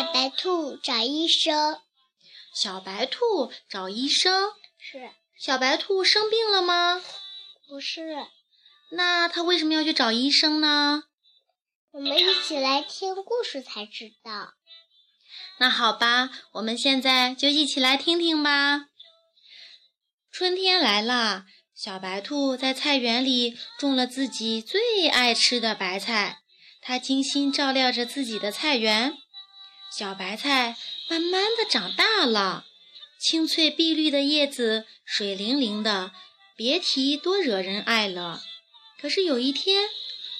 小白兔找医生。小白兔找医生。是。小白兔生病了吗？不是。那它为什么要去找医生呢？我们一起来听故事才知道。那好吧，我们现在就一起来听听吧。春天来了，小白兔在菜园里种了自己最爱吃的白菜。它精心照料着自己的菜园，小白菜慢慢的长大了，青翠碧绿的叶子水灵灵的，别提多惹人爱了。可是有一天，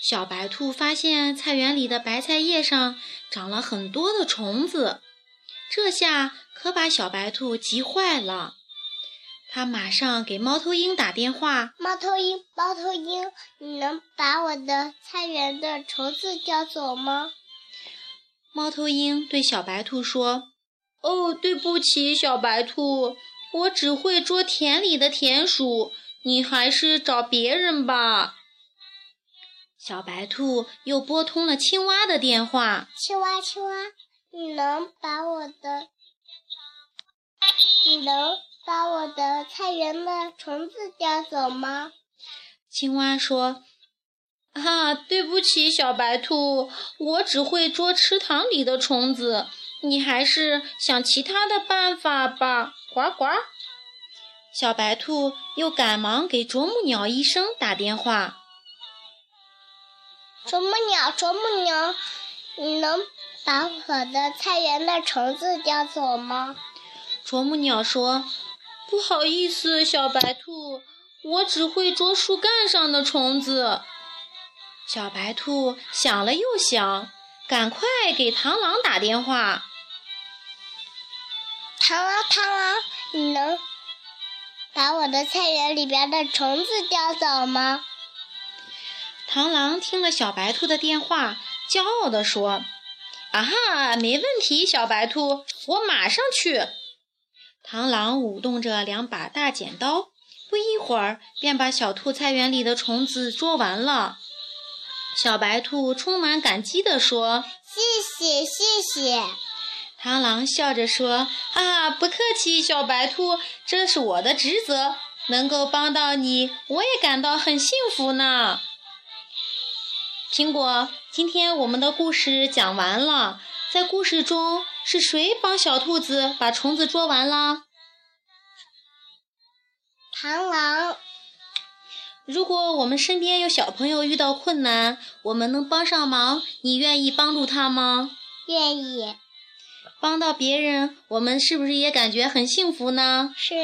小白兔发现菜园里的白菜叶上长了很多的虫子。这下可把小白兔急坏了，他马上给猫头鹰打电话：“猫头鹰，猫头鹰，你能把我的菜园的虫子叼走吗？”猫头鹰对小白兔说：“哦，对不起，小白兔，我只会捉田里的田鼠，你还是找别人吧。”小白兔又拨通了青蛙的电话：“青蛙，青蛙。”你能把我的，你能把我的菜园的虫子叼走吗？青蛙说：“啊，对不起，小白兔，我只会捉池塘里的虫子，你还是想其他的办法吧。”呱呱，小白兔又赶忙给啄木鸟医生打电话：“啄木鸟，啄木鸟，你能？”把我的菜园的虫子叼走吗？啄木鸟说：“不好意思，小白兔，我只会捉树干上的虫子。”小白兔想了又想，赶快给螳螂打电话：“螳螂，螳螂，你能把我的菜园里边的虫子叼走吗？”螳螂听了小白兔的电话，骄傲地说。啊哈，没问题，小白兔，我马上去。螳螂舞动着两把大剪刀，不一会儿便把小兔菜园里的虫子捉完了。小白兔充满感激地说：“谢谢，谢谢。”螳螂笑着说：“啊，不客气，小白兔，这是我的职责，能够帮到你，我也感到很幸福呢。”苹果，今天我们的故事讲完了。在故事中，是谁帮小兔子把虫子捉完了？螳螂。如果我们身边有小朋友遇到困难，我们能帮上忙，你愿意帮助他吗？愿意。帮到别人，我们是不是也感觉很幸福呢？是。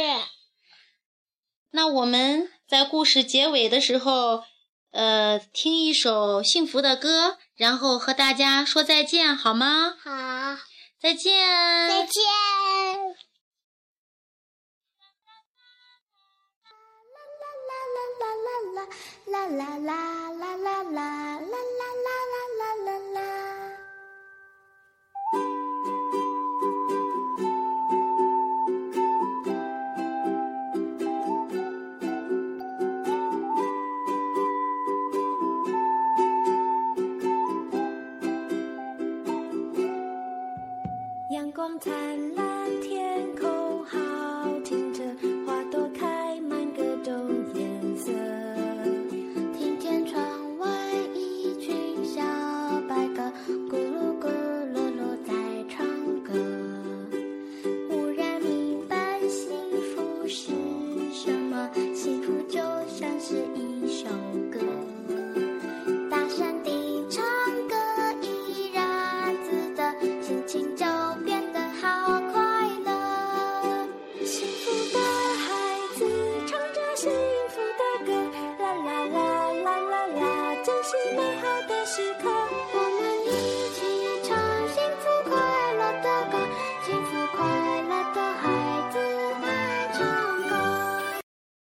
那我们在故事结尾的时候。呃，听一首幸福的歌，然后和大家说再见，好吗？好，再见，再见。啦啦啦啦啦啦啦啦啦啦